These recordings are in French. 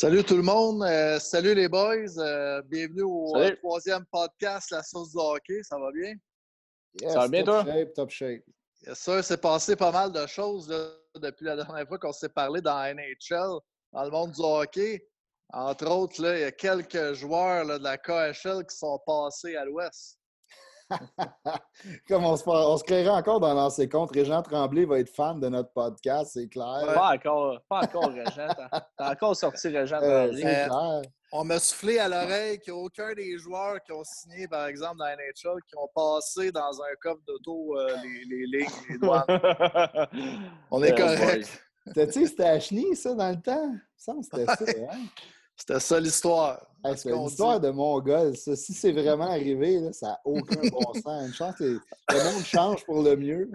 Salut tout le monde, euh, salut les boys, euh, bienvenue au euh, troisième podcast La sauce du hockey, ça va bien? Yes, Ça va bien, top toi? Shape, top shape. Yes, sir, c'est passé pas mal de choses là, depuis la dernière fois qu'on s'est parlé dans la NHL, dans le monde du hockey. Entre autres, là, il y a quelques joueurs là, de la KHL qui sont passés à l'Ouest. Comme on se, on se créerait encore dans l'ancien compte, Régent Tremblay va être fan de notre podcast, c'est clair. Pas encore, pas encore Régent. T'as encore sorti Régent Euh, Tremblay. Euh, clair. On m'a soufflé à l'oreille qu'il n'y a aucun des joueurs qui ont signé, par exemple, dans la NHL, qui ont passé dans un coffre d'auto euh, les, les lignes, les douanes. On est Euh, correct. T'as-tu c'était Ashley, ça, dans le temps? Que c'était ça, hein? C'était ça l'histoire. Hey, c'est qu'on une dit. histoire de Mongol, ça. Si c'est vraiment arrivé, là, ça n'a aucun bon sens. Une chance que le monde change pour le mieux.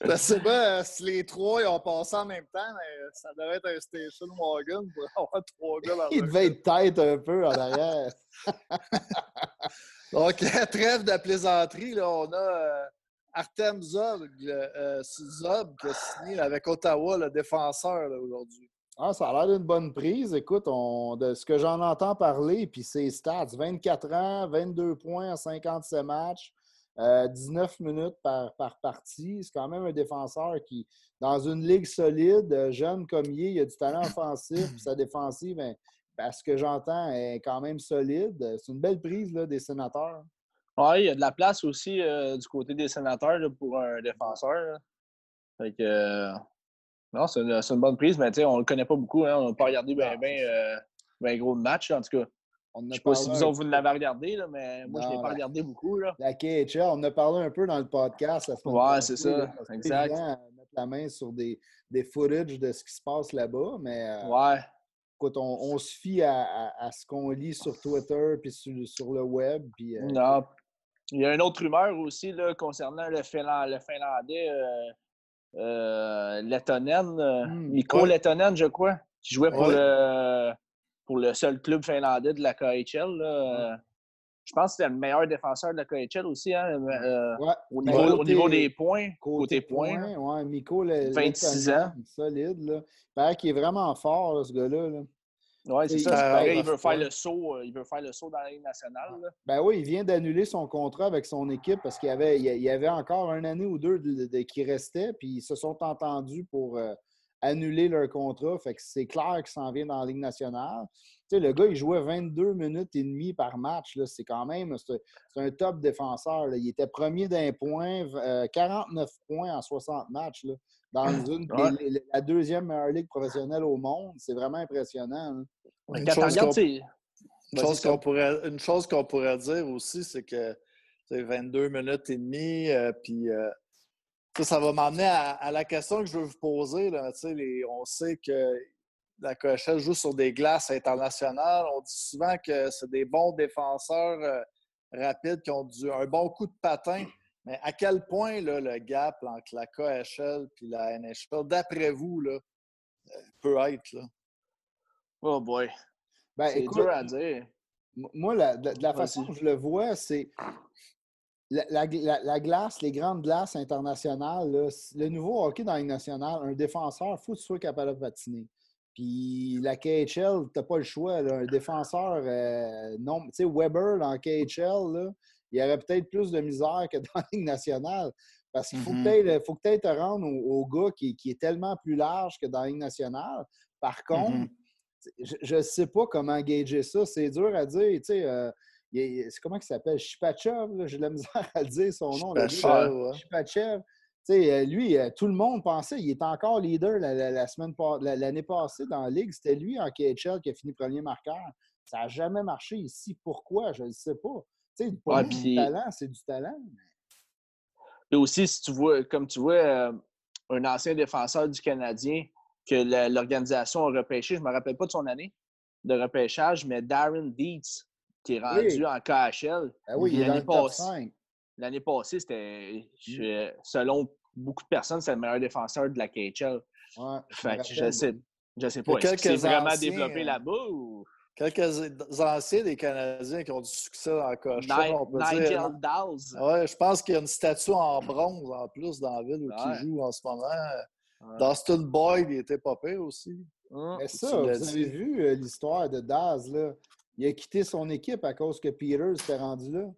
Je sais pas euh, si les trois ils ont passé en même temps, mais ça devait être un station wagon pour avoir trois gars dans Il devait être tête un peu en arrière. Donc, trêve de plaisanterie, là, on a euh, Artem euh, Zob qui a signé avec Ottawa, le défenseur aujourd'hui. Ah, ça a l'air d'une bonne prise. Écoute, on, de ce que j'en entends parler, puis ses stats, 24 ans, 22 points en 57 matchs, euh, 19 minutes par, par partie. C'est quand même un défenseur qui, dans une ligue solide, euh, jeune comme il est, il a du talent offensif, puis sa défensive, ben, à ce que j'entends, est quand même solide. C'est une belle prise là, des sénateurs. Ouais, il y a de la place aussi euh, du côté des sénateurs là, pour un défenseur. là. Fait que, euh, non, c'est une, bonne prise, mais tu sais, on ne le connaît pas beaucoup. Hein, on n'a pas regardé bien ben, euh, ben gros de match, en tout cas. On Je a sais pas si vous autres, vous l'avez regardé, là, mais moi, je ne l'ai pas regardé beaucoup. Là. La KHL, on en a parlé un peu dans le podcast. Passée, c'est ça, exact. à mettre la main sur des, des footage de ce qui se passe là-bas, mais euh, Ouais. écoute, on, on se fie à, à- à ce qu'on lit sur Twitter puis sur, sur le web. Puis, euh, Non. Il y a une autre rumeur aussi là, concernant le, Finland- le Finlandais euh, euh, Lettonen, euh, Hmm, Mikko ouais. Lettonen, je crois, qui jouait pour, Ouais. le, pour le seul club finlandais de la KHL. là. Euh, Je pense que c'était le meilleur défenseur de la KHL aussi, hein, euh, ouais, au, niveau, au côté- niveau des points. Côté, Côté points. le, 26 Lettonen, ans. solide. Là. Il paraît qu'il est vraiment fort, là, ce gars-là. là. Oui, c'est ça. il c'est a pareil, il 9 veut faire le saut. euh, Il veut faire le saut dans la Ligue nationale. là. Ben oui, il vient d'annuler son contrat avec son équipe parce qu'il y avait, il y avait encore une année ou deux de- de- qui restait, puis ils se sont entendus pour euh, annuler leur contrat. Fait que c'est clair qu'il s'en vient dans la Ligue nationale. Tu sais, le gars, il jouait 22 minutes et demie par match. là. C'est quand même c'est un top défenseur. là. Il était premier d'un point, euh, 49 points en 60 matchs. là, dans une, Ouais. les- les- la deuxième meilleure ligue professionnelle au monde. C'est vraiment impressionnant. Une chose qu'on- pourrait, une chose qu'on pourrait dire aussi, c'est que c'est 22 minutes et demie, euh, puis euh, ça, ça va m'emmener à, à la question que je veux vous poser. Là, les- on sait que la KHL joue sur des glaces internationales. On dit souvent que c'est des bons défenseurs euh, rapides qui ont du, un bon coup de patin. Mais à quel point là, le gap entre la KHL et la NHL, d'après vous, là, euh, peut être? Là? Oh boy. Ben, C'est dur à dire. Moi, la- de, de la façon que je le vois, c'est la, la- la- la glace, les grandes glaces internationales, là, le nouveau hockey dans la Ligue nationale, un défenseur, il faut que tu sois capable de patiner. Puis la KHL, tu n'as pas le choix. là, un défenseur, euh, non, tu sais, Weber dans KHL, là, il y aurait peut-être plus de misère que dans la Ligue nationale. Parce qu'il faut Mhm. peut-être faut peut-être te rendre au, au gars qui, qui est tellement plus large que dans la Ligue nationale. Par contre, Mhm. je ne sais pas comment gager ça. C'est dur à dire. Tu sais, euh, il comment il s'appelle? Shipachev, j'ai de la misère à dire son nom. Shipachev, ouais. Shipachev. Tu sais, euh, lui, euh, tout le monde pensait, il est encore leader la, la- la semaine l'année passée dans la Ligue. C'était lui en KHL qui a fini premier marqueur. Ça n'a jamais marché ici. Pourquoi? Je ne sais pas. Tu sais, Ouais, du talent, c'est du talent. Et aussi, si tu vois, comme tu vois, euh, un ancien défenseur du Canadien que l'organisation a repêché, je ne me rappelle pas de son année de repêchage, mais Darren Dietz, qui est rendu en KHL. Ben oui, L'année passée- 5. L'année passée, c'était, je- selon beaucoup de personnes, c'est le meilleur défenseur de la KHL. Ouais, Fait que je sais, je sais pas. Est-ce que c'est vraiment développé euh, là-bas ou? Quelques anciens des Canadiens qui ont du succès dans on peut Nigel. Dawes? Ouais, je pense qu'il y a une statue en bronze en plus dans la ville où Ouais. il joue en ce moment. Ouais. Dustin Boyd, il était pas pire aussi. Hum, Mais tu ça, vous avez vu euh, l'histoire de Daz, là? Il a quitté son équipe à cause que Peters s'était rendu là.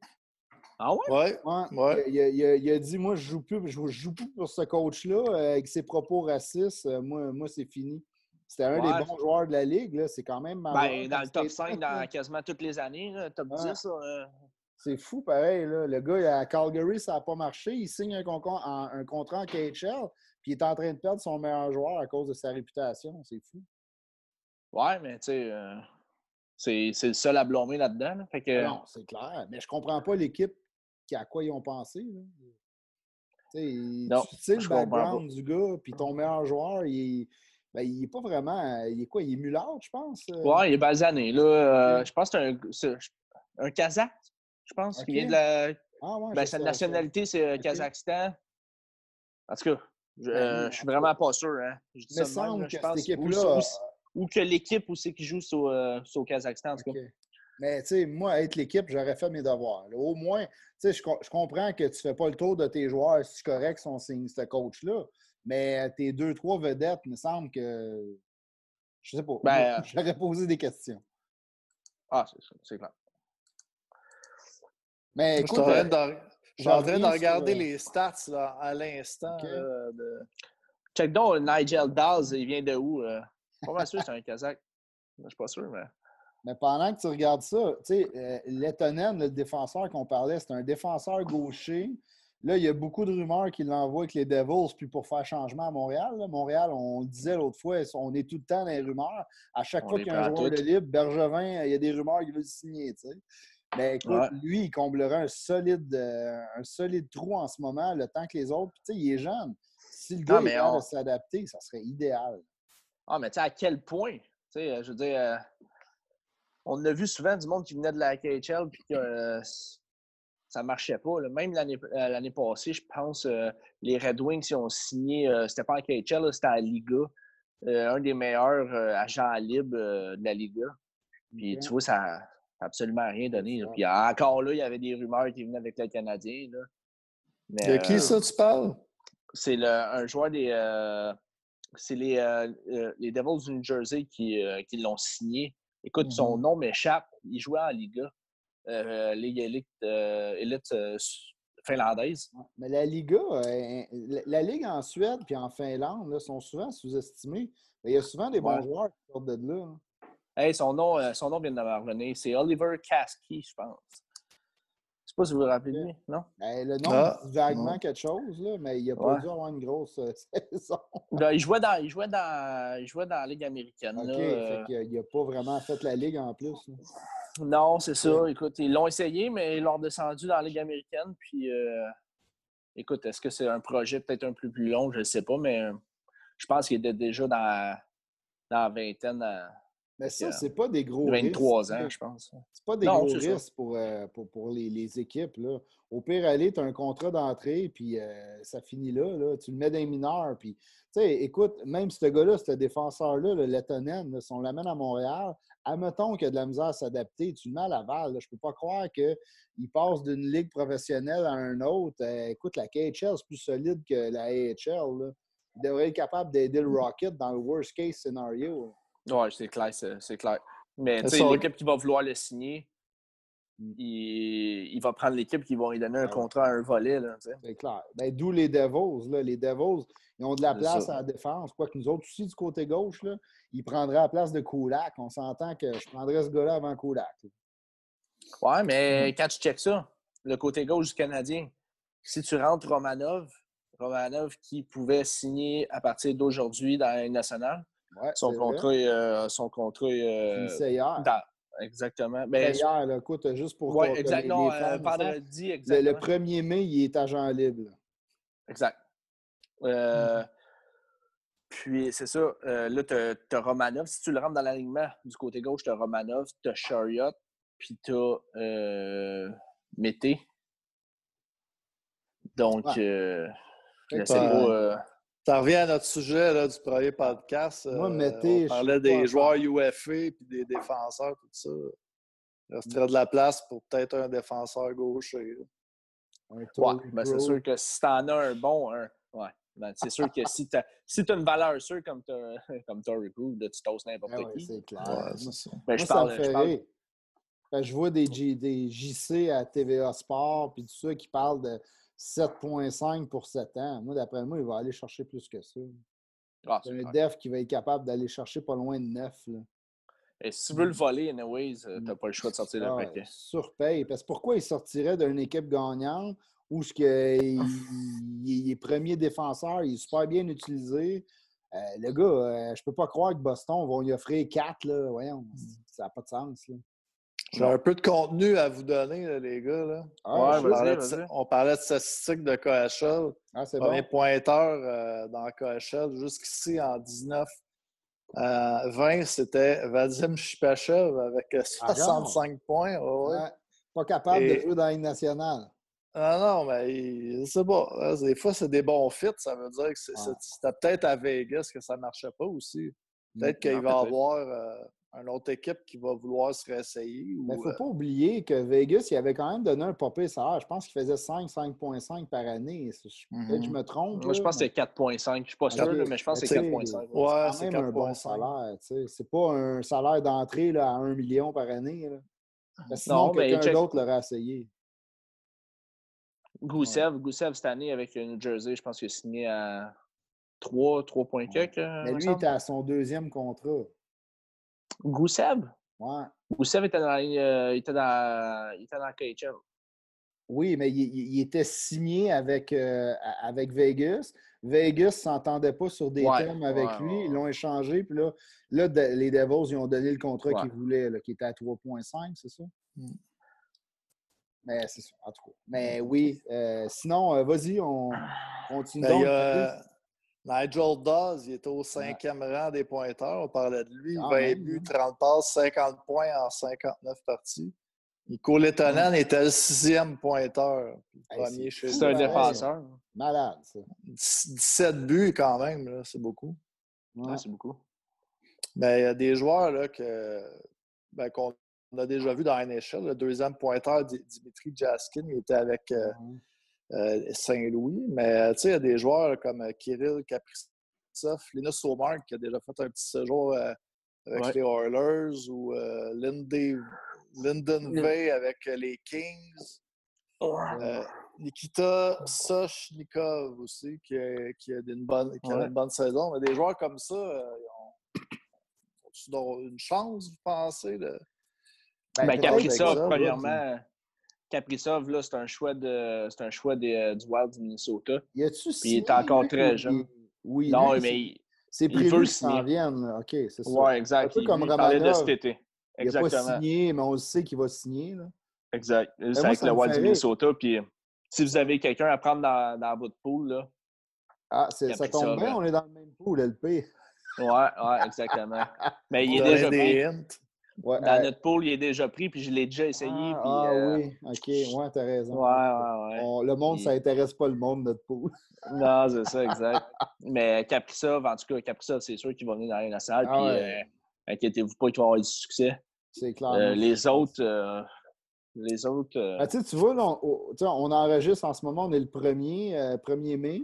Ah ouais? Ouais. Ouais, Ouais. Il, a, il a- il a dit Moi, je joue plus, je joue plus pour ce coach-là euh, avec ses propos racistes. euh, moi, moi c'est fini. C'était un Ouais. des bons joueurs de la ligue. là. C'est quand même Ben, dans le top statement, 5 là. dans quasiment toutes les années, là, top Ouais. 10. euh, C'est fou, pareil. Là. Le gars, à Calgary, ça n'a pas marché. Il signe un, en- un contrat en KHL, puis il est en train de perdre son meilleur joueur à cause de sa réputation. C'est fou. Ouais, mais tu sais, euh, c'est le seul à blâmer là-dedans. là. Fait que, Non, c'est clair. Mais je comprends pas l'équipe qui à quoi ils ont pensé. là. Tu sais, Non, tu sais le background du gars, puis ton meilleur joueur, il est, ben, il est pas vraiment. Il est quoi? Il est mulâtre, je pense. euh? ouais, il est basané. Là, euh. Je pense que c'est un, un Kazakh, je pense, qui Ok. vient de la. Ah, ouais, Ben, sa nationalité, c'est euh. Kazakhstan. En tout cas, je, Ben, euh, je suis vraiment pas sûr. Hein. Je dis me ça de même, semble là, que je pense. Équipe-là. Ou- ou que l'équipe c'est qui joue sur, euh, sur au Kazakhstan, en tout cas. Mais tu sais, moi, être l'équipe, j'aurais fait mes devoirs. là. Au moins, tu sais, je, co- je comprends que tu fais pas le tour de tes joueurs si c'est correct si on signe ce coach-là. Mais tes deux, trois vedettes, il me semble que. Je sais pas. Ben, Moi, J'aurais posé des questions. Ah, c'est ça, c'est clair. Mais écoute, euh, de, je suis j'en en train de regarder sur, euh, les stats là, à l'instant. Ok. là, de- Check donc, Nigel Dawes, il vient de où? Euh? Pas mal sûr que c'est un Kazakh. Je suis pas sûr, mais. mais pendant que tu regardes ça, tu sais, euh, Lettonen, le défenseur qu'on parlait, c'est un défenseur gaucher. Là, il y a beaucoup de rumeurs qu'il l'envoie avec les Devils, puis pour faire changement à Montréal. là. Montréal, on le disait l'autre fois, on est tout le temps dans les rumeurs. À chaque On fois qu'il y a un joueur de libre, Bergevin, il y a des rumeurs qu'il veut signer, tu sais. Mais écoute, Ouais. lui, il comblerait un solide, euh, un solide trou en ce moment, le temps que les autres. Puis, tu sais, il est jeune. Si le gars Non, est mais capable on- de s'adapter, ça serait idéal. Ah, mais tu sais, à quel point? Tu sais, euh, je veux dire, euh, on a vu souvent du monde qui venait de la KHL puis que euh, ça marchait pas. là. Même l'année euh, passée, je pense, euh, les Red Wings, ils ont signé, c'était pas en KHL, c'était à Liga, un des meilleurs agents libres de la Liga. Puis tu vois, ça n'a absolument rien donné. là. Puis encore là, il y avait des rumeurs qui venaient avec le Canadien. Là. Mais, De qui ça, tu parles? c'est un joueur des. C'est les, euh, euh, les Devils du New Jersey qui, euh, qui l'ont signé. Écoute, son Mhm. nom m'échappe. Il jouait en Liga. Ligue élite, finlandaise. Mais la Liga, la, Ligue en Suède puis en Finlande là, sont souvent sous-estimés. Il y a souvent des bons Ouais. joueurs qui sortent de là. hein. Hey, son, nom, son nom vient de me revenir. C'est Oliver Kasky, je pense. Je sais pas si vous vous rappelez de lui, non? Ben, le nom Ah, vaguement non. quelque chose, là, mais il n'a pas Ouais. dû avoir une grosse euh, saison. Ben, il, jouait dans, il, jouait dans, il jouait dans la Ligue américaine. OK, là, fait euh, qu'il n'a pas vraiment fait la Ligue en plus. là. Non, c'est ça. Écoute, ils l'ont essayé, mais ils l'ont descendu dans la Ligue américaine. Puis, euh, écoute, est-ce que c'est un projet peut-être un peu plus long? Je ne sais pas, mais euh, je pense qu'il était déjà dans, dans la vingtaine, à Mais ça, que, c'est pas des gros 23 risques. ans, je pense. C'est pas des Non, gros risques pour, euh, pour, pour les, les équipes. Là. Au pire, aller, tu as un contrat d'entrée, puis euh, ça finit là, là. Tu le mets dans les mineurs. Puis, tu sais, écoute, même ce gars-là, ce défenseur-là, le Lettonen, si on l'amène à Montréal, admettons qu'il a de la misère à s'adapter, tu le mets à Laval. Là, je peux pas croire qu'il passe d'une ligue professionnelle à un autre. Euh, écoute, la KHL, c'est plus solide que la AHL. Il devrait être capable d'aider le Rocket dans le worst case scénario. Oui, c'est clair, c'est c'est clair. Mais l'équipe qui va vouloir le signer, Mm. il, il va prendre l'équipe qui va lui donner un Ah ouais. contrat à un volet. C'est clair. Ben, D'où les Devils. Là. Les Devils, ils ont de la place ça. à la défense. Quoique nous autres aussi, du côté gauche, là, ils prendraient la place de Kulak. On s'entend que je prendrais ce gars-là avant Kulak. là. Ouais, Mm. mais quand tu checkes ça, le côté gauche du Canadien, si tu rentres Romanov, Romanov qui pouvait signer à partir d'aujourd'hui dans la nationale, Ouais, son c'est vrai. contrat, est, euh, son contrat est, euh, hier. exactement. Ben, hier, là. Écoute, juste pour les euh, le le, exactement. le 1er mai, il est agent libre. là. Exact. Euh, Puis, c'est ça. euh, là, tu as, Romanov. Si tu le rentres dans l'alignement du côté gauche, tu as Romanov, tu as Chariot, puis tu as euh, Mété. Donc, Ouais. euh, je Ça revient à notre sujet là, du premier podcast. Moi, Euh, mettez, je on parlait des joueurs. UFA et des défenseurs, tout ça. Il resterait de la place pour peut-être un défenseur gaucher. ouais, ben, c'est sûr que si t'en as un bon, un, ouais, Ben, c'est sûr que si tu as, si une valeur sûre comme, comme Tory Crew, tu t'oses n'importe Ah ouais, qui. c'est clair. Ça. Ben, Moi, je ça parle, me je fait parle- rire. Quand je vois des, des JC à TVA Sport puis tout ça qui parlent de 7,5 pour 7 ans. Moi, d'après moi, il va aller chercher plus que ça. Ah, C'est un def qui va être capable d'aller chercher pas loin de 9. Là. Et si tu veux le voler, anyways, euh, t'as pas le choix de sortir le Ah, paquet. surpaye. Parce que pourquoi il sortirait d'une équipe gagnante où ce que il, il est premier défenseur, il est super bien utilisé? Euh, le gars, euh, je peux pas croire que Boston va lui offrir 4. Là. Voyons, ça n'a pas de sens. Là. J'ai un peu de contenu à vous donner, là, les gars. Là. Ah, Ouais, on, parlait de, vas-y. on parlait de statistiques de KHL. Ah, c'est Premier bon. pointeur euh, dans KHL jusqu'ici en 19. Euh, 20, c'était Vadim Shipachev avec euh, Ah, 65 points. ouais, ouais. Ouais. Pas capable Et- de jouer dans la Ligue nationale. Ah non, mais il- je sais pas. hein, Des fois, c'est des bons fits. Ça veut dire que c'est- Ouais. c'est- c'était peut-être à Vegas que ça ne marchait pas aussi. Peut-être qu'il va y avoir euh, une autre équipe qui va vouloir se réessayer. Mais il ne faut euh, pas oublier que Vegas, il avait quand même donné un popé salaire. Je pense qu'il faisait 5, 5,5 par année. Je- Peut-être que je me trompe. Moi, je pense que c'était 4.5. Je suis pas sûr, Ok. là, mais je pense que c'est tu sais, 4.5. Ouais, c'est quand c'est même un bon 4,5. salaire. C'est pas un salaire d'entrée à 1 million par année. Là. Sinon, quelqu'un check- d'autre l'aurait essayé. Goussev, Goussev, cette année, avec le New Jersey, je pense qu'il a signé à 3, 3 points quelques. euh, Mais lui, il était à son deuxième contrat. Goussev? Ouais. Goussev était dans, euh, il était dans, il était dans KHL. Oui, mais il, était signé avec, euh, avec Vegas. Vegas ne s'entendait pas sur des Ouais, thèmes avec ouais, lui. ouais, Ils l'ont échangé. Puis là, là, de- les Devils, ils ont donné le contrat Ouais. qu'ils voulaient, là, qui était à 3,5, c'est ça? Mm. Mais c'est ça, en tout cas. Mais oui. euh, sinon, euh, vas-y, on continue. Ben, donc. Nigel Dawes, il était au cinquième rang des pointeurs. On parlait de lui. Quand 20 même, buts, hein. 30 passes, 50 points en 59 parties. Nico Letonen était le sixième pointeur. Hey, Premier c'est chez fou, C'est un défenseur. Malade, ça. 17 buts quand même, là, c'est beaucoup. Ouais. Ouais, c'est beaucoup. Mais il y a des joueurs là, que, ben, qu'on a déjà vu dans NHL. Le deuxième pointeur, Di- Dimitri Jaskin, il était avec euh, euh, Saint-Louis. Mais tu sais, il y a des joueurs comme euh, Kirill Kaprizov, Linus Omar qui a déjà fait un petit séjour euh, avec Ouais. les Oilers ou euh, Lindy- Lyndon Mm. Vey avec euh, les Kings. Euh, Nikita Sochnikov aussi, qui a, qui a une, bonne, qui a une bonne saison. Mais des joueurs comme ça, euh, ils ont, une chance, vous pensez? De... Ben, Ben, Kaprizov, premièrement, Kaprizov, là, c'est un choix, de, c'est un choix des, euh, du Wild du Minnesota. Y a-tu Puis il est encore très jeune. Oui, non, lui, mais c'est- il, c'est prévu veut qu'il s'en vienne. OK, c'est ça. ouais, exact. Un peu Il, comme il parlait de cet été. Il n'a pas signé, mais on sait qu'il va signer. Là. Exact. C'est moi, avec le Wild du. Minnesota. Puis si vous avez quelqu'un à prendre dans, dans votre pool, là, Ah, c'est- ça tombe bien, on est dans le même pool, LP. ouais, ouais, exactement. Mais il est déjà hints. Ouais, Dans euh, notre pool, il est déjà pris, puis je l'ai déjà essayé. ah, puis, ah euh, oui, OK, ouais, t'as raison. Ouais, ouais, ouais. On- le monde, ça intéresse pas le monde, notre pool. Non, c'est ça, exact. Mais Kaprizov, en tout cas, Kaprizov, c'est sûr qu'il va venir dans la nationale. Ah puis, ouais. euh, inquiétez-vous pas qu'il va avoir du succès. C'est clair. Les autres, les autres, Ben, tu sais, tu vois, là, on, enregistre en ce moment, on est le 1er, euh, 1er mai.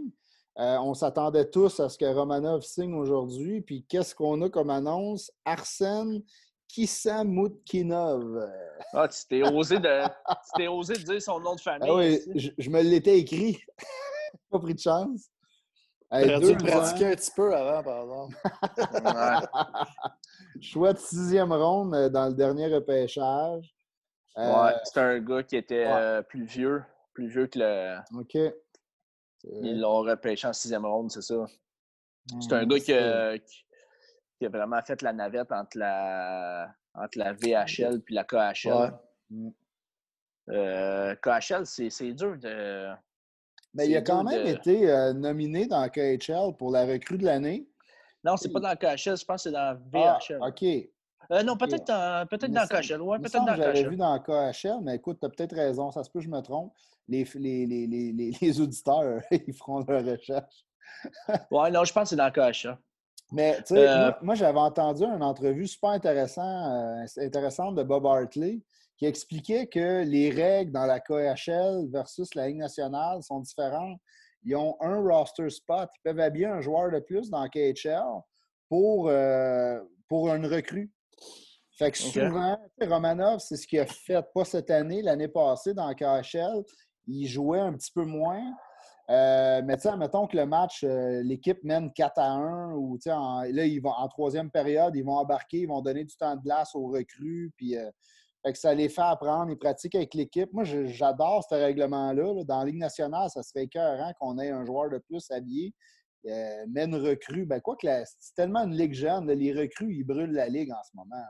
Euh, on s'attendait tous à ce que Romanov signe aujourd'hui. Puis qu'est-ce qu'on a comme annonce? Arsène Kissamutkinov. Ah, tu t'es osé, de... tu t'es osé de dire son nom de famille. Ah oui, je, je me l'étais écrit. pas pris de chance. Hey, T'aurais dû pratiquer un petit peu avant, par exemple. Ouais. choix de sixième ronde euh, dans le dernier repêchage. Euh, Ouais, c'est un gars qui était ouais. euh, plus vieux, plus vieux que le. OK. Ils l'ont repêché en sixième ronde, c'est ça. C'est un gars qui qui- qui a vraiment fait la navette entre la, entre la VHL puis la KHL. Ouais. Mm. Euh, KHL, c'est dur de. Mais il a quand même de- été euh, nominé dans KHL pour la recrue de l'année. Non, c'est pas dans la KHL, je pense que c'est dans la Ah, VHL. OK. Euh, non, peut-être dans, peut dans KHL. Ouais, peut-être dans j'avais vu dans KHL, mais écoute, tu as peut-être raison, ça se peut que je me trompe. Les, les, les, les, auditeurs, ils feront leur recherche. Ouais, non, je pense que c'est dans KHL. Mais tu sais, Euh, moi, moi, j'avais entendu une entrevue super intéressant, euh, intéressante de Bob Hartley qui expliquait que les règles dans la KHL versus la Ligue nationale sont différentes. ils ont un roster spot. Ils peuvent habiller un joueur de plus dans KHL pour, euh, pour une recrue. Fait que souvent, Romanov, c'est ce qu'il a fait pas cette année, l'année passée dans KHL. Il jouait un petit peu moins. Euh, mais tu sais, mettons que le match, euh, l'équipe mène 4 à 1, ou en, là, ils vont, en troisième période, ils vont embarquer, ils vont donner du temps de glace aux recrues, puis euh, fait que ça les fait apprendre, ils pratiquent avec l'équipe. Moi, j'adore ce règlement-là. Dans la Ligue nationale, ça serait écœurant qu'on ait un joueur de plus habillé. mais une recrue, ben quoi que c'est tellement une ligue jeune, les recrues, ils brûlent la ligue en ce moment.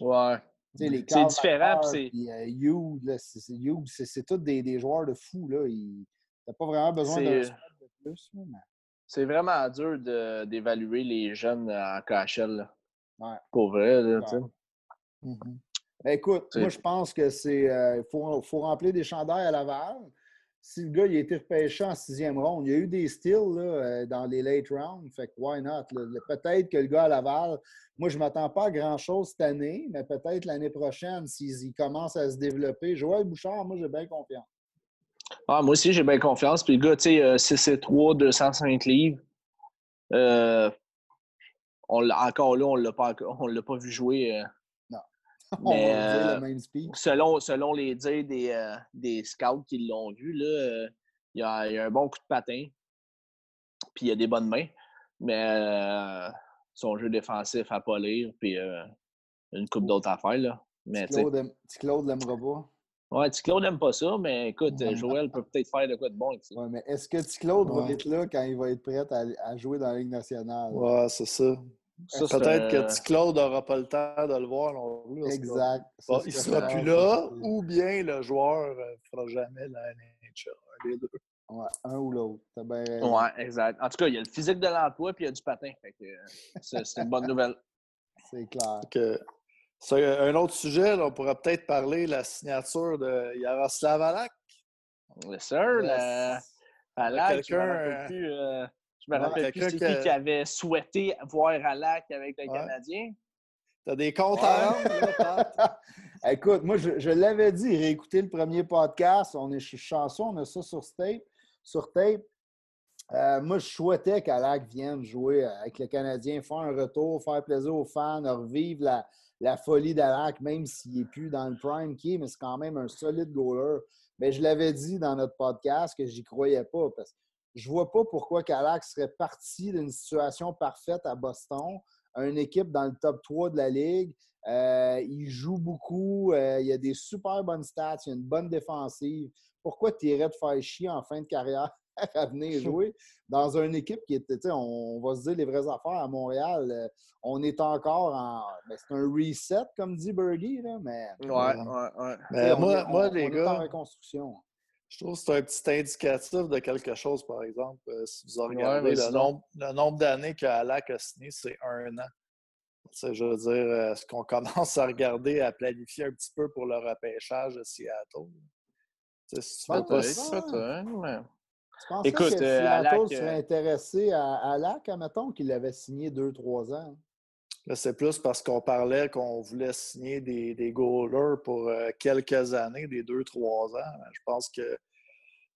Ouais. C'est différent. C'est c'est tous des, des, joueurs de fous. Là. T'as pas vraiment besoin de plus. C'est vraiment dur d'évaluer les jeunes en KHL. Ouais. Pour vrai. Là, ben, écoute, moi, je pense que c'est. Euh, faut, faut, remplir des chandails à Laval. Si le gars il a été repêché en sixième ronde, il y a eu des styles là, euh, dans les late rounds. Fait que why not? Peut-être que le gars à Laval, moi, je ne m'attends pas à grand-chose cette année, mais peut-être l'année prochaine, s'il commence à se développer. Joël Bouchard, moi, j'ai bien confiance. Ah, moi aussi, j'ai bien confiance. Puis le gars, tu sais, 6-3, 205 livres. Euh, on encore là, on ne l'a pas vu jouer. Euh. non. Mais, on va dire le même speak. Selon, selon les dires des, euh, des scouts qui l'ont vu, là, il, y a, il a un bon coup de patin. Puis il y a des bonnes mains. Mais son jeu défensif à pas lire. Puis une coupe d'autres affaires. Là. Mais, Claude, Claude l'aimera pas. Ouais, Claude n'aime pas ça, mais écoute, Joël peut peut-être faire de quoi de bon avec ça. Ouais, mais est-ce que Claude va être là quand il va être prêt à, jouer dans la Ligue nationale? Ouais, c'est ça. Peut-être que Claude n'aura pas le temps de le voir non plus. Exact. il ne sera plus là, ou bien le joueur ne fera jamais la NHL. Les deux. Ouais, un ou l'autre. Ouais, exact. En tout cas, il y a le physique de l'emploi puis il y a du patin. c'est une bonne nouvelle. C'est clair. C'est un autre sujet, on pourrait peut-être parler de la signature de Yaroslav Alak. Oui, sir. Alak, je me rappelle plus, euh, je me rappelle plus qui qui avait souhaité voir Alak avec le Canadien. T'as des comptes à Écoute, moi, je, l'avais dit, réécouter le premier podcast. On est chanson, on a ça sur tape. Sur tape. Euh, moi, je souhaitais qu'Alak vienne jouer avec le Canadien, faire un retour, faire plaisir aux fans, revivre la, la folie d'Alak, même s'il n'est plus dans le prime est, mais c'est quand même un solide goaler. Mais je l'avais dit dans notre podcast que j'y croyais pas parce que je vois pas pourquoi Kalak serait parti d'une situation parfaite à Boston, une équipe dans le top 3 de la ligue. Euh, il joue beaucoup, euh, il a des super bonnes stats, il a une bonne défensive. Pourquoi tu irais te faire chier en fin de carrière? à venir jouer dans une équipe qui était, on, va se dire les vraies affaires à Montréal. Euh, on est encore en. Ben, c'est un reset, comme dit Bergie, là, mais. Ouais, ouais, ouais. Mais moi, moi les gars. en reconstruction. Je trouve que c'est un petit indicatif de quelque chose, par exemple. Euh, si vous regardez le, nombre, le nombre d'années qu'Alak a signé, c'est un an. je veux dire, euh, est-ce qu'on commence à regarder, à planifier un petit peu pour le repêchage de Seattle? Si tu pas tu penses Écoute, que euh, Seattle serait euh, intéressé à, Alak, admettons, qu'il avait signé 2-3 ans? c'est plus parce qu'on parlait qu'on voulait signer des, des goalers pour euh, quelques années, des 2-3 ans. Je pense qu'il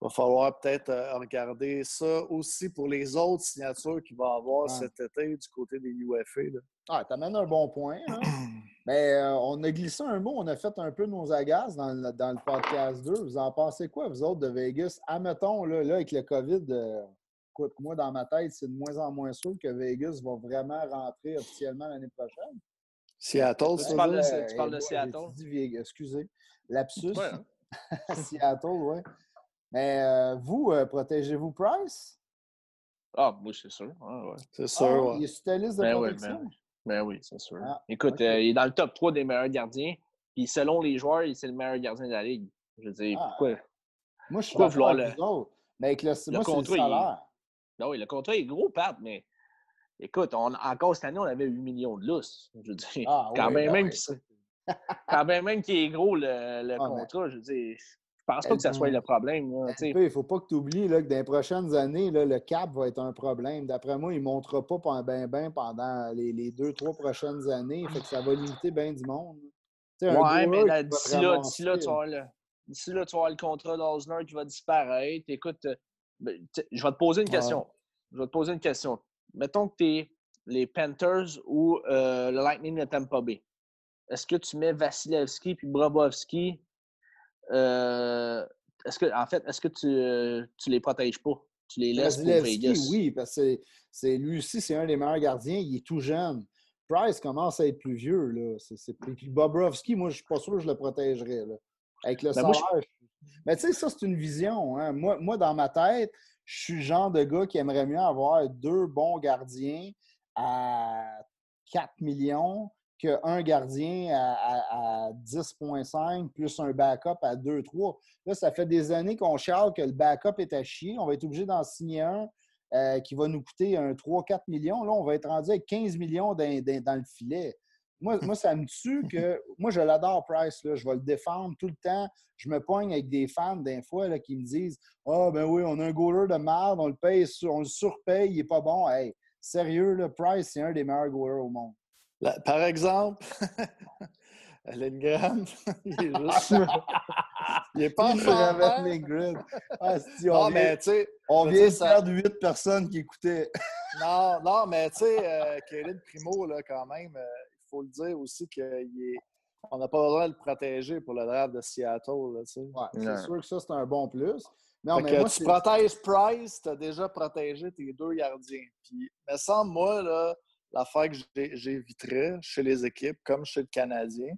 va falloir peut-être regarder ça aussi pour les autres signatures qu'il va avoir cet été du côté des UFA. Ah, tu amènes un bon point. Hein? Mais euh, on a glissé un mot, on a fait un peu nos agaces dans le, dans le podcast 2. Vous en pensez quoi, vous autres, de Vegas? Admettons, là, là avec le COVID, euh, écoute, moi, dans ma tête, c'est de moins en moins sûr que Vegas va vraiment rentrer officiellement l'année prochaine. Seattle, tu, parles de, tu parles de Seattle? excusez. Lapsus. Hein? Seattle, oui. Mais euh, vous, protégez-vous Price? Ah, moi, c'est sûr. C'est sûr. Ah, il est sur ta liste de ben protection? Ben ben oui, c'est sûr. Ah, Écoute, euh, il est dans le top 3 des meilleurs gardiens. Puis selon les joueurs, c'est le meilleur gardien de la ligue. Je veux dire, ah, pourquoi? Moi, je suis pas vouloir le... Mais avec le, le moi, contrat, le salaire. Non, oui, le contrat est gros, Pat, mais écoute, on, encore cette année, on avait 8 millions de lousse. Je veux dire, ah, quand, même, ben même quand même, même qu'il est gros le, le contrat, je veux dire, pense pas que ça soit le problème. il ne faut pas que tu oublies que dans les prochaines années, le cap va être un problème. D'après moi, il ne montera pas ben, ben pendant les, deux, trois prochaines années. Fait que ça va limiter bien du monde. Oui, mais d'ici là, là, tu vas le, là, tu vas le contrat d'Osner qui va disparaître. Écoute, ben, je vais te poser une question. Je vais te poser une question. Mettons que tu es les Panthers ou euh, le Lightning de Tampa Bay. Est-ce que tu mets Vasilevski puis Brabovski? Euh, est-ce que, en fait, est-ce que tu, ne les protèges pas? Tu les laisses pour Vegas? Oui, parce que c'est, lui aussi, c'est un des meilleurs gardiens. Il est tout jeune. Price commence à être plus vieux. Là. Puis Bobrovski, moi, je suis pas sûr que je le protégerais. Là. Avec le ben, salaire. Mais tu sais, ça, c'est une vision. Hein. Moi, moi, dans ma tête, je suis le genre de gars qui aimerait mieux avoir deux bons gardiens à 4 millions qu'un gardien à, 10,5 plus un backup à 2-3. Là, ça fait des années qu'on charle que le backup est à chier. On va être obligé d'en signer un euh, qui va nous coûter un 3-4 millions. Là, on va être rendu avec 15 millions dans, le filet. Moi, moi, ça me tue que. Moi, je l'adore, Price. Là. Je vais le défendre tout le temps. Je me poigne avec des fans, des fois, là, qui me disent Ah, oh, ben oui, on a un goaler de merde, on le paye, on le surpaye, il n'est pas bon. Hey, sérieux, le Price, c'est un des meilleurs goalers au monde. Par exemple, Lindgren, il est juste. il est pas en avec Lindgren. Ah, on, vient, on vient de perdre huit personnes qui écoutaient. non, non, mais tu sais, euh, Primo, là, quand même, euh, il faut le dire aussi qu'on est... n'a pas besoin de le protéger pour le draft de Seattle. Ouais, c'est sûr que ça, c'est un bon plus. Non, mais tu protèges Price, tu as déjà protégé tes deux gardiens. Puis, me semble, moi, là, l'affaire que j'éviterais chez les équipes, comme chez le Canadien,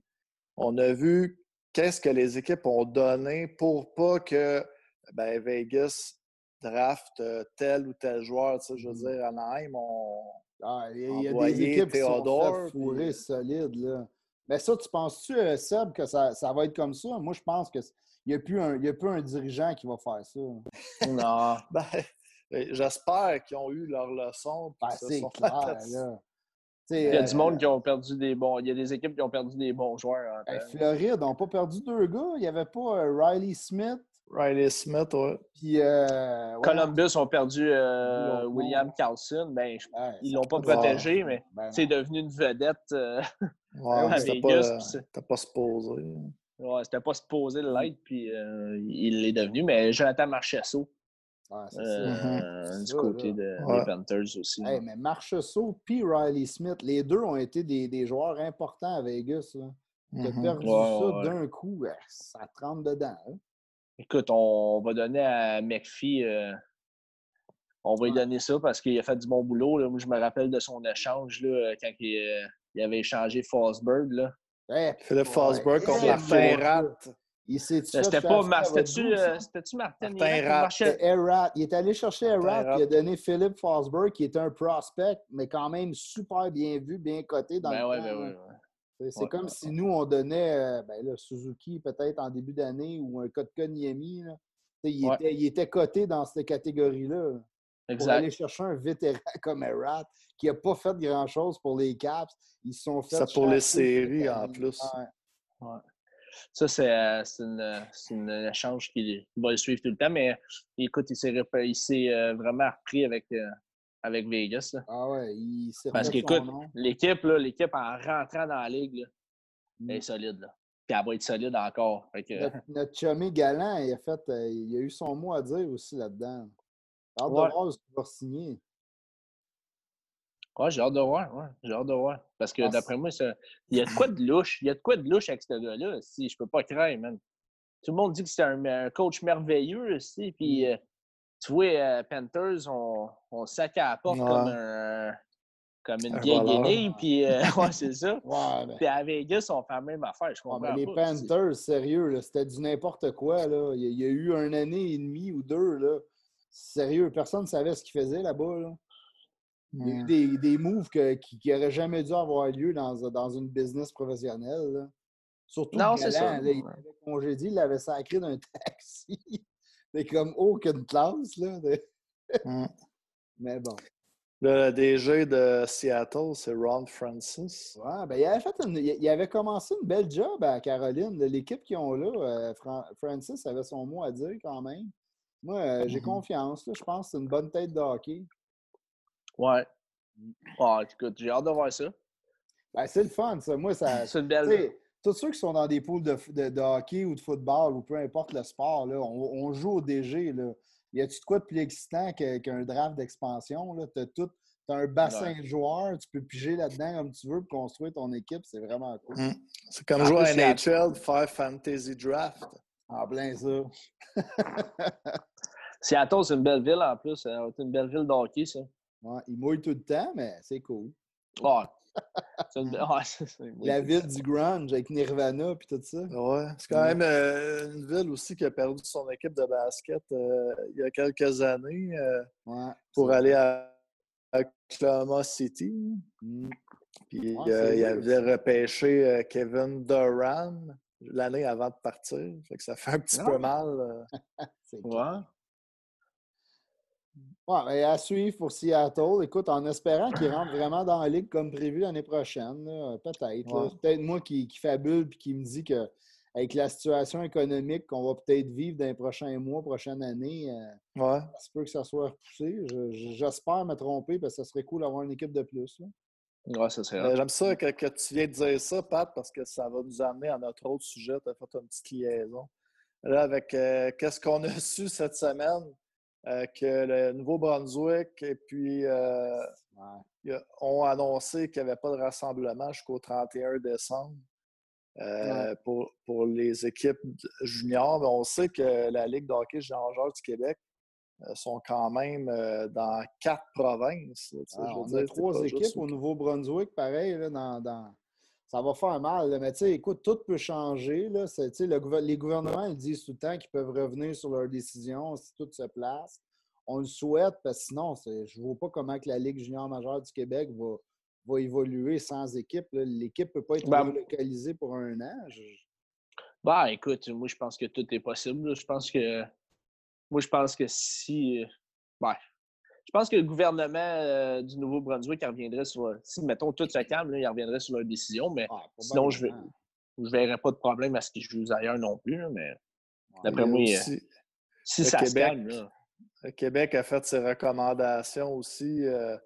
on a vu qu'est-ce que les équipes ont donné pour pas que ben, Vegas draft euh, tel ou tel joueur. Je veux mmh. dire, Anaheim, on. Ah, il y a, des équipes Théodore, qui sont fourrées solides. Là. Mais ça, tu penses-tu, euh, Seb, que ça, ça, va être comme ça? Moi, je pense que il n'y a, plus un, a plus un dirigeant qui va faire ça. non. ben J'espère qu'ils ont eu leur leçon. Ben, c'est clair, Il y a du monde euh, qui ont perdu des bons. Il y a des équipes qui ont perdu des bons joueurs. Ben, Floride n'ont pas perdu deux gars. Il n'y avait pas euh, Riley Smith. Riley Smith, oui. Puis, euh, Columbus ont perdu William Carlson. Ben, ils ne l'ont pas protégé, mais c'est devenu une vedette ouais, à Vegas. T'as pas supposé. Ouais, c'était pas supposé l'être, puis euh, il l'est devenu. Mais Jonathan Marchesso, ouais, euh, du côté des Panthers aussi. Hey, mais Marchesso puis Riley Smith, les deux ont été des, des joueurs importants à Vegas. Tu as perdu ça d'un coup, ça trempe dedans. Hein. Écoute, on va donner à McPhee, euh, on va lui donner ça parce qu'il a fait du bon boulot. Là. Moi, je me rappelle de son échange là, quand il, il avait échangé Forsberg. Là. Philippe Fosberg contre Martin Rat. C'était pas euh, C'était-tu Martin, Rat? Il est allé chercher Erat il a donné Philippe Fosberg, qui est un prospect, mais quand même super bien vu, bien coté dans ben le ben C'est comme si nous, on donnait euh, ben Suzuki peut-être en début d'année ou un Kotka Niemi. Il, était, il était coté dans cette catégorie-là. Pour aller chercher un vétéran comme Erat qui n'a pas fait grand-chose pour les Caps. Ils sont fait. Ça pour les séries en plus. Ça, c'est euh, une, échange qui va le suivre tout le temps, mais écoute, il s'est euh, vraiment repris avec, euh, avec Vegas. Ah ouais, il s'est Parce qu'écoute, l'équipe, l'équipe en rentrant dans la ligue, elle est mm. solide. Là. Puis elle va être solide encore. notre, notre chummy galant, il a, fait, il a eu son mot à dire aussi là-dedans. Hâte de voir ce qu'il va signer. Ouais, j'ai hâte de voir. Ouais, j'ai hâte de voir. Parce que d'après moi, il y a de quoi de louche. Il y a de quoi de louche avec ce gars-là. Si je peux pas craindre, man. Tout le monde dit que c'est un, coach merveilleux aussi. Puis, mmh. euh, tu vois, euh, Panthers, on, on sac à la porte comme un, comme une vieille guenille, puis euh, ouais, c'est ça. Ben puis à Vegas, on fait la même affaire, je comprends Les Panthers, sérieux, c'était du n'importe quoi. Là. Il, y a, eu un année et demie ou deux, là. Sérieux, personne ne savait ce qu'ils faisaient là-bas. Là. Il y a eu des, des moves qui n'auraient jamais dû avoir lieu dans, dans une business professionnelle. Surtout non, c'est ça. il avait congédié, il l'avait sacré d'un taxi. C'est comme aucune classe. Là, Mais bon. Le DG de Seattle, c'est Ron Francis. Ouais, ben, il, avait fait il avait commencé une belle job à Caroline. L'équipe qu'ils ont là, euh, Francis avait son mot à dire quand même. Moi, euh, j'ai mm-hmm. confiance. Je pense que c'est une bonne tête de hockey. Ouais. Ah, écoute, j'ai hâte de voir ça. Ben, c'est le fun, ça. Moi, ça. c'est une belle. Tous ceux qui sont dans des poules de, de, hockey ou de football ou peu importe le sport, là, on, joue au DG. Là. y a-tu de quoi de plus excitant qu'un draft d'expansion? Tu as tout. as un bassin de joueurs, tu peux piger là-dedans comme tu veux pour construire ton équipe, c'est vraiment cool. Mmh. C'est comme jouer à NHL, faire Fantasy Draft. En plein ça. Seattle, c'est une belle ville en plus. C'est une belle ville d'hockey, ça. Ouais, il mouille tout le temps, mais c'est cool. La ville du grunge avec Nirvana et tout ça. Ouais, c'est quand même euh, une ville aussi qui a perdu son équipe de basket euh, il y a quelques années euh, pour aller à, Oklahoma City. Mm. Puis il avait repêché Kevin Durant l'année avant de partir. Fait que ça fait un petit ah. peu mal. ouais. Ouais, à suivre pour Seattle. Écoute, en espérant qu'ils rentrent vraiment dans la ligue comme prévu l'année prochaine, peut-être. Peut-être moi qui, qui fabule et qui me dit que avec la situation économique qu'on va peut-être vivre dans les prochains mois, prochaines années, euh, ouais. ça peut que ça soit repoussé. J'espère me tromper parce que ça serait cool d'avoir une équipe de plus. Ouais, ça serait. J'aime ça que, que, tu viens de dire ça, Pat, parce que ça va nous amener à notre autre sujet. Tu as fait une petite liaison. Là, avec euh, qu'est-ce qu'on a su cette semaine? Euh, que le Nouveau-Brunswick et puis euh, ont annoncé qu'il n'y avait pas de rassemblement jusqu'au 31 décembre euh, pour, pour, les équipes juniors. Mais on sait que la Ligue de hockey junior du Québec sont quand même dans quatre provinces. Ah, on a trois équipes au Nouveau-Brunswick, pareil, dans, ça va faire mal. Mais tu sais, écoute, tout peut changer. Là. Le, les gouvernements ils disent tout le temps qu'ils peuvent revenir sur leurs décisions si tout se place. On le souhaite parce que sinon, je ne vois pas comment que la Ligue junior majeure du Québec va, va évoluer sans équipe. L'équipe ne peut pas être ben, localisée pour un an. Ben, écoute, moi, je pense que tout est possible. Je pense que. Moi, je pense que si. Ben, je pense que le gouvernement euh, du Nouveau-Brunswick reviendrait sur. Si, mettons, tout se calme, il reviendrait sur leur décision, mais ah, sinon, je ne verrais pas de problème à ce qu'ils jouent ailleurs non plus. Mais d'après moi, euh, si ça se calme. Le Québec a fait ses recommandations aussi euh,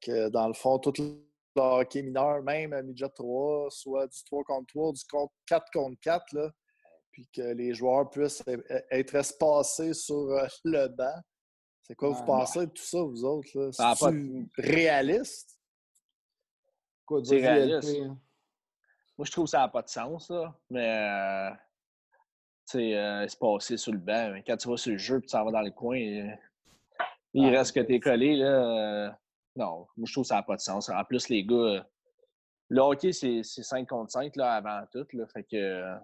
que, dans le fond, tout le hockey mineur, même à midget 3, soit du 3 contre 3, du 4 contre 4, là, puis que les joueurs puissent être espacés sur le banc. C'est quoi vous pensez de tout ça, vous autres? C'est pas... réaliste? C'est réaliste. Hein? Moi, je trouve que ça n'a pas de sens, là. Mais, euh, tu sais, euh, se passer sur le banc. Quand tu vas sur le jeu et tu s'en vas dans le coin, euh, il ah, reste que t'es collé, là. non, moi, je trouve que ça n'a pas de sens. En plus, les gars, le hockey, c'est 5 contre 5, là, avant tout, là. Fait que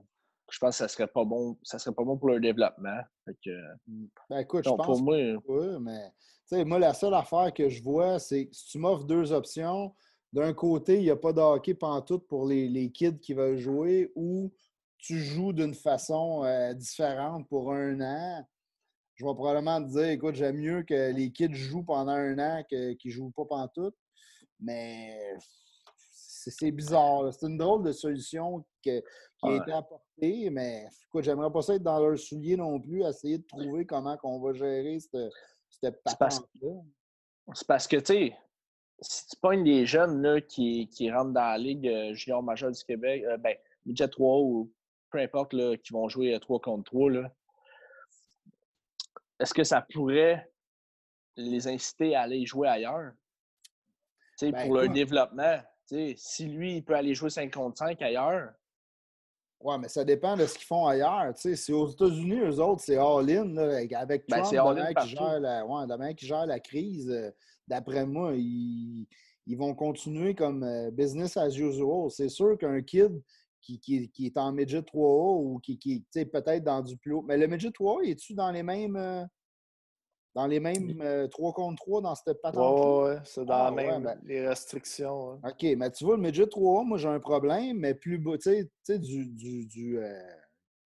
je pense que ça serait pas bon, ça serait pas bon pour leur développement. Mmh. ben écoute, je pense pour moi, oui, mais moi, la seule affaire que je vois, c'est si tu m'offres deux options, d'un côté, il n'y a pas de hockey pantoute pour les, les, kids qui veulent jouer ou tu joues d'une façon euh, différente pour un an. Je vais probablement te dire, écoute, j'aime mieux que les kids jouent pendant un an qu'ils ne jouent pas pantoute. Mais c'est bizarre. C'est une drôle de solution qui a été apportée, mais écoute, j'aimerais pas ça être dans leur soulier non plus, essayer de trouver comment on va gérer cette, cette patente-là. C'est parce que, tu sais, si tu pognes des jeunes là, qui, qui rentrent dans la Ligue euh, junior majeure du Québec, euh, ben, budget 3 ou peu importe, là, qui vont jouer à 3 contre 3, est-ce que ça pourrait les inciter à aller jouer ailleurs? Ben, pour leur développement si lui, il peut aller jouer 5 contre 5 ailleurs. Oui, mais ça dépend de ce qu'ils font ailleurs. Si aux États-Unis, eux autres, c'est all-in. Avec ben, Trump, ben, qui, gère la, ouais, qui gère la crise, euh, d'après moi, ils, ils, vont continuer comme euh, business as usual. C'est sûr qu'un kid qui, qui, qui, est en midget 3A ou qui, qui est peut-être dans du plus haut. Mais le midget 3A, es-tu dans les mêmes. Euh, dans les mêmes 3 euh, contre 3 dans cette patente Oui, ouais, c'est dans ah, même ben les restrictions. OK, mais tu vois, le midget 3 moi j'ai un problème, mais plus bas, tu sais, du, du, du euh,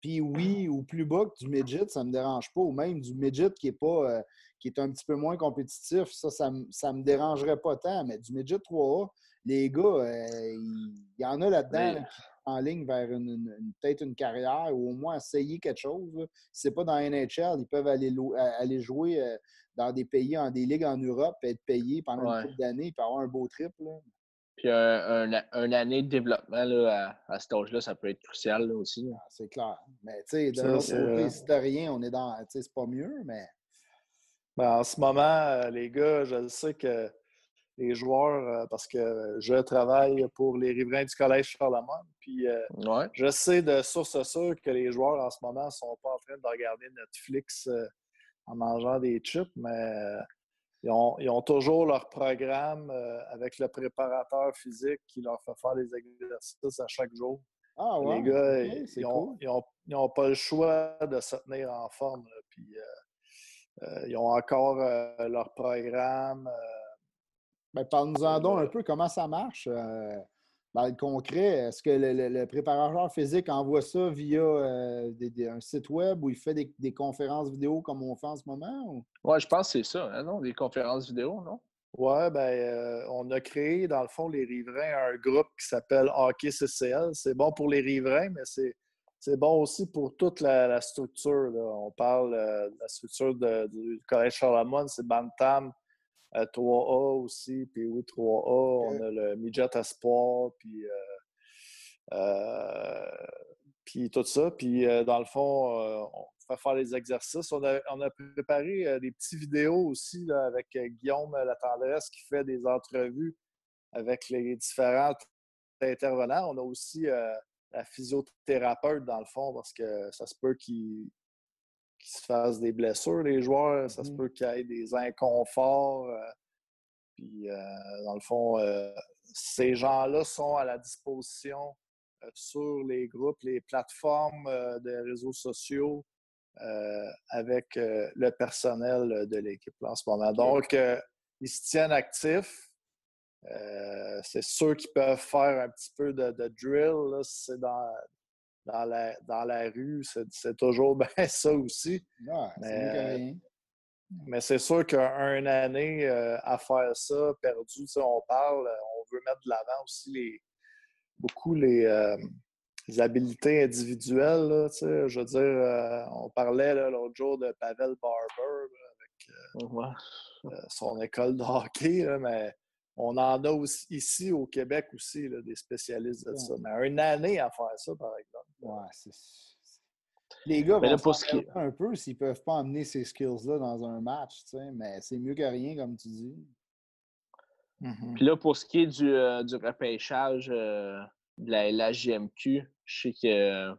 puis oui, ou plus bas que du midget, ça ne me dérange pas. Ou même du midget qui est pas euh, qui est un petit peu moins compétitif, ça, ça, ne me dérangerait pas tant. Mais du midget 3A, les gars, il y, en a là-dedans en ligne vers une, peut-être une carrière ou au moins essayer quelque chose. Si ce n'est pas dans NHL, ils peuvent aller, aller jouer euh, dans des pays, dans des ligues en Europe, être payés pendant une couple d'années et avoir un beau trip. Puis un, un, année de développement là, à, à cet âge-là, ça peut être crucial là, aussi. Ah, c'est clair. Mais tu sais, de l'autre côté, si t'as rien, on est dans. Tu sais, c'est pas mieux, mais. Ben, en ce moment, euh, les gars, je sais que les joueurs, euh, parce que je travaille pour les riverains du Collège Charlemagne, puis ouais. je sais de source sûre que les joueurs en ce moment ne sont pas en train de regarder Netflix en mangeant des chips, mais ils ont, toujours leur programme euh, avec le préparateur physique qui leur fait faire des exercices à chaque jour. Ah ouais? Les gars, ils n'ont pas le choix de se tenir en forme. Puis, euh, euh, ils ont encore leur programme. Ben, Parle-nous-en donc un peu comment ça marche dans le concret, est-ce que le, préparateur physique envoie ça via euh, un site web où il fait des, conférences vidéo comme on fait en ce moment? Oui, je pense que c'est ça, hein, non? Des conférences vidéo, non? Oui, ben, euh, on a créé, dans le fond, les riverains, un groupe qui s'appelle Hockey CCL. C'est bon pour les riverains, mais c'est bon aussi pour toute la, structure. On parle euh, de la structure du Collège Charlemagne, c'est Bantam, 3A aussi, puis oui, 3A, on a le Midget Espoir, puis, euh, euh, puis tout ça. Puis euh, dans le fond, on fait faire les exercices. On a, on a préparé des petites vidéos aussi là, avec Guillaume Latendresse qui fait des entrevues avec les différents intervenants. On a aussi la physiothérapeute dans le fond parce que ça se peut qu'il qu'ils se fassent des blessures, les joueurs. Ça se mmh peut qu'il y ait des inconforts. Euh, puis, euh, dans le fond, euh, ces gens-là sont à la disposition sur les groupes, les plateformes de réseaux sociaux avec le personnel de l'équipe en ce moment. Donc, ils se tiennent actifs. c'est sûr qu'ils peuvent faire un petit peu de, drill. c'est dans, dans la, dans la rue, c'est toujours bien ça aussi. mais, mais c'est sûr qu'une année euh, à faire ça, perdu, on parle, on veut mettre de l'avant aussi les, beaucoup les, euh, habiletés individuelles. je veux dire, euh, on parlait l'autre jour de Pavel Barber avec son école de hockey, mais on en a aussi ici au Québec aussi, des spécialistes de ça. Mais une année à faire ça, par exemple. Ouais, c'est. Les gars vont se un peu s'ils ne peuvent pas amener ces skills-là dans un match, tu sais, mais c'est mieux que rien, comme tu dis. Mm-hmm. Puis là, pour ce qui est du, euh, du repêchage euh, de la, la, GMQ, je sais que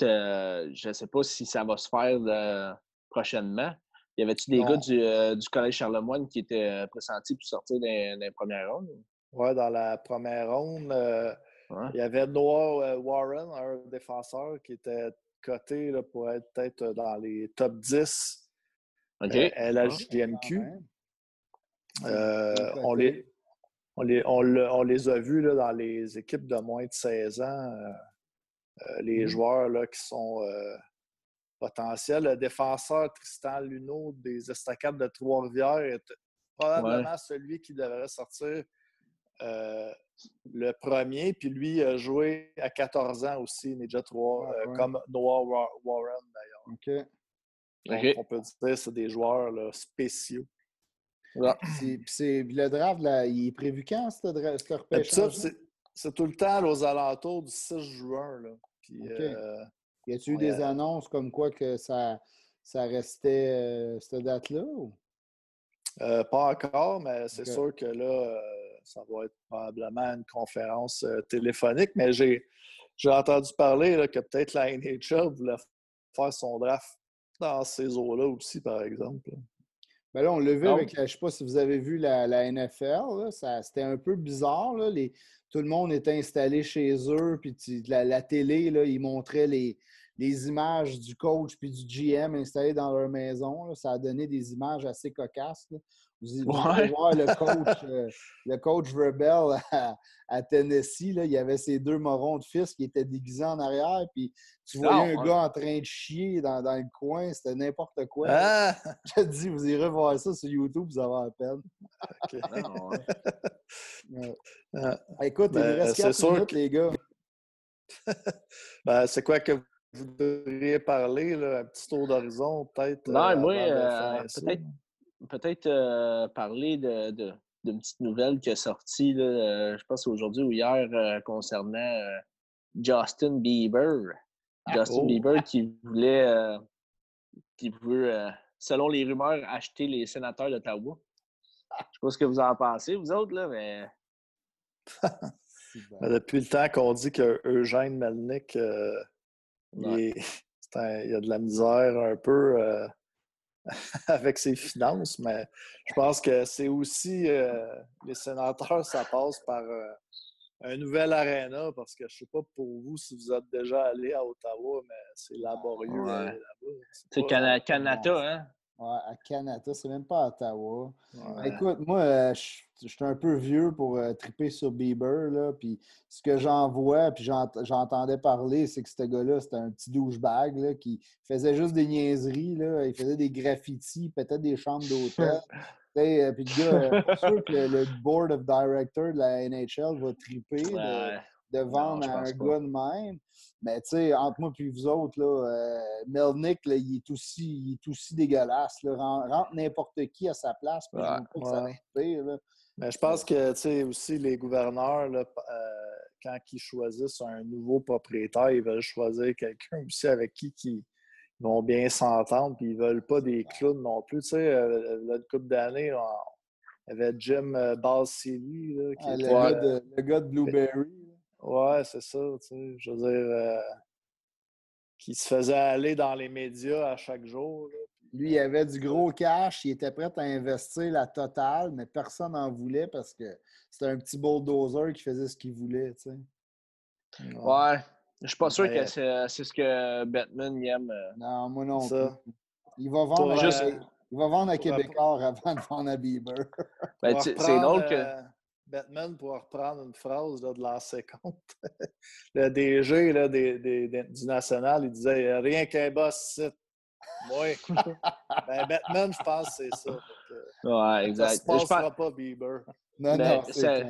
je ne sais pas si ça va se faire euh, prochainement, y avait-tu des gars du, euh, du, Collège Charlemagne qui étaient euh, pressentis pour sortir dans, dans première ronde? Oui, dans la première ronde, euh, il y avait Noah Warren, un défenseur qui était coté pour être peut-être dans les top 10 okay. la JMQ. on, les, on, les, on, les a vus là, dans les équipes de moins de 16 ans. les mmh joueurs là, qui sont potentiel. Le défenseur Tristan Luneau des Estacades de Trois-Rivières est probablement celui qui devrait sortir euh, le premier. Puis lui a joué à 14 ans aussi, est déjà trois, euh, comme Noah Warren d'ailleurs. OK. On peut dire que c'est des joueurs spéciaux. le draft, là, il est prévu quand, ce, repêchage? C'est tout le temps aux alentours du 6 juin. Là. Puis, euh, y a-t-il eu des annonces comme quoi que ça, ça restait euh, cette date-là? Euh, pas encore, mais c'est sûr que là, euh, ça va être probablement une conférence téléphonique. Mais j'ai, entendu parler là, que peut-être la NHL voulait faire son draft dans ces eaux-là aussi, par exemple. Ben là, on l'a vu avec, je ne sais pas si vous avez vu la, NFL, c'était un peu bizarre. Là, les, tout le monde était installé chez eux, puis la, la, télé, là, ils montraient les, les images du coach puis du GM installés dans leur maison. ça a donné des images assez cocasses. Vous, allez voir le coach, euh, le coach Rebel à, Tennessee. il y avait ses deux morons de fils qui étaient déguisés en arrière. Puis tu voyais un gars en train de chier dans, le coin. C'était n'importe quoi. Ah! Je te dis, vous irez voir ça sur YouTube, vous avez la peine. Ah, écoute, il ben, reste 4 minutes, les gars. ben, c'est quoi que vous devriez parler, là, un petit tour d'horizon, peut-être? Non, euh, moi, euh, peut-être peut euh, parler de, d'une petite nouvelle qui est sortie, là, je pense aujourd'hui ou hier, concernant Justin Bieber. Ah, Justin oh. Bieber qui voulait, qui veut, selon les rumeurs, acheter les sénateurs d'Ottawa. Je sais pas ce que vous en pensez, vous autres, là, mais. Depuis le temps qu'on dit que Eugène Melnick, euh, il, y a de la misère un peu euh, avec ses finances, mais je pense que c'est aussi euh, les sénateurs, ça passe par un nouvel aréna parce que je ne sais pas pour vous si vous êtes déjà allé à Ottawa, mais c'est laborieux là-bas. C'est Canada, hein? Ouais, à Canada, c'est même pas à Ottawa. Écoute, moi, euh, je suis un peu vieux pour euh, triper sur Bieber, là, puis ce que j'en vois, puis j'entendais parler, c'est que ce gars-là, c'était un petit douchebag, là, qui faisait juste des niaiseries, là, il faisait des graffitis, peut-être des chambres d'hôtel. Euh, puis le gars, sûr que le, board of directors de la NHL va triper de, vendre à un gars de même. Mais tu sais, entre moi et vous autres, là, euh, Melnick, là, il, est aussi, il est aussi dégueulasse. Là. Rentre n'importe qui à sa place. Puis pas que ça là. Mais je pense que tu sais, aussi les gouverneurs, là, euh, quand ils choisissent un nouveau propriétaire, ils veulent choisir quelqu'un aussi avec qui ils vont bien s'entendre, puis ils veulent pas des clowns non plus. Tu sais, euh, une couple d'années, il y avait Jim Balsillie. Qui ah, le, le, gars de Blueberry. Ouais, c'est ça, tu sais. Je veux dire, euh, qui se faisait aller dans les médias à chaque jour. Lui, il avait du gros cash, il était prêt à investir la totale, mais personne n'en voulait parce que c'était un petit bulldozer qui faisait ce qu'il voulait, tu sais. Ouais. Je suis pas sûr que c'est ce que Batman aime. Euh. Non, moi non ça. Il va vendre, à, il va vendre à Québécois avant de vendre à Bieber. Ben, c'est drôle que. Batman pour reprendre une phrase de l'ancien compte. le DG là, du National, il disait Rien qu'un boss site. Oui. ben, Batman, je pense que c'est ça. ouais, exact. Ça se passera pas, Bieber. Non, non, c'est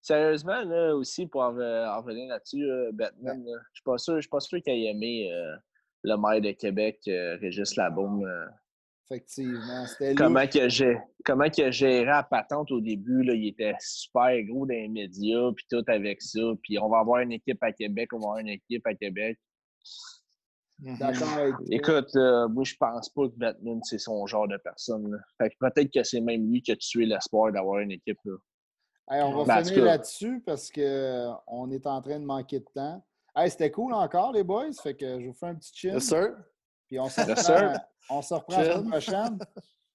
Sérieusement, là, aussi, pour en, revenir là-dessus, Batman, je ne suis pas sûr, qu'il ait aimé euh, le maire de Québec, euh, Régis Labaume. Euh, Effectivement. Comment, que j'ai, comment que géré à patente au début, là, il était super gros dans les médias, puis tout avec ça. Puis on va avoir une équipe à Québec, on va avoir une équipe à Québec. Mhm. D'accord Écoute, moi, je pense pas que Batman, c'est son genre de personne. Fait que peut-être que c'est même lui qui a tué l'espoir d'avoir une équipe. Là. on va ben, finir là-dessus parce qu'on est en train de manquer de temps. Hey, c'était cool encore, les boys. Fait que je vous fais un petit chill. Yes, sir. Puis on se reprend, on se reprend la semaine prochaine.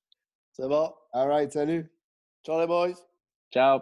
C'est bon. All right, salut. Ciao les boys. Ciao.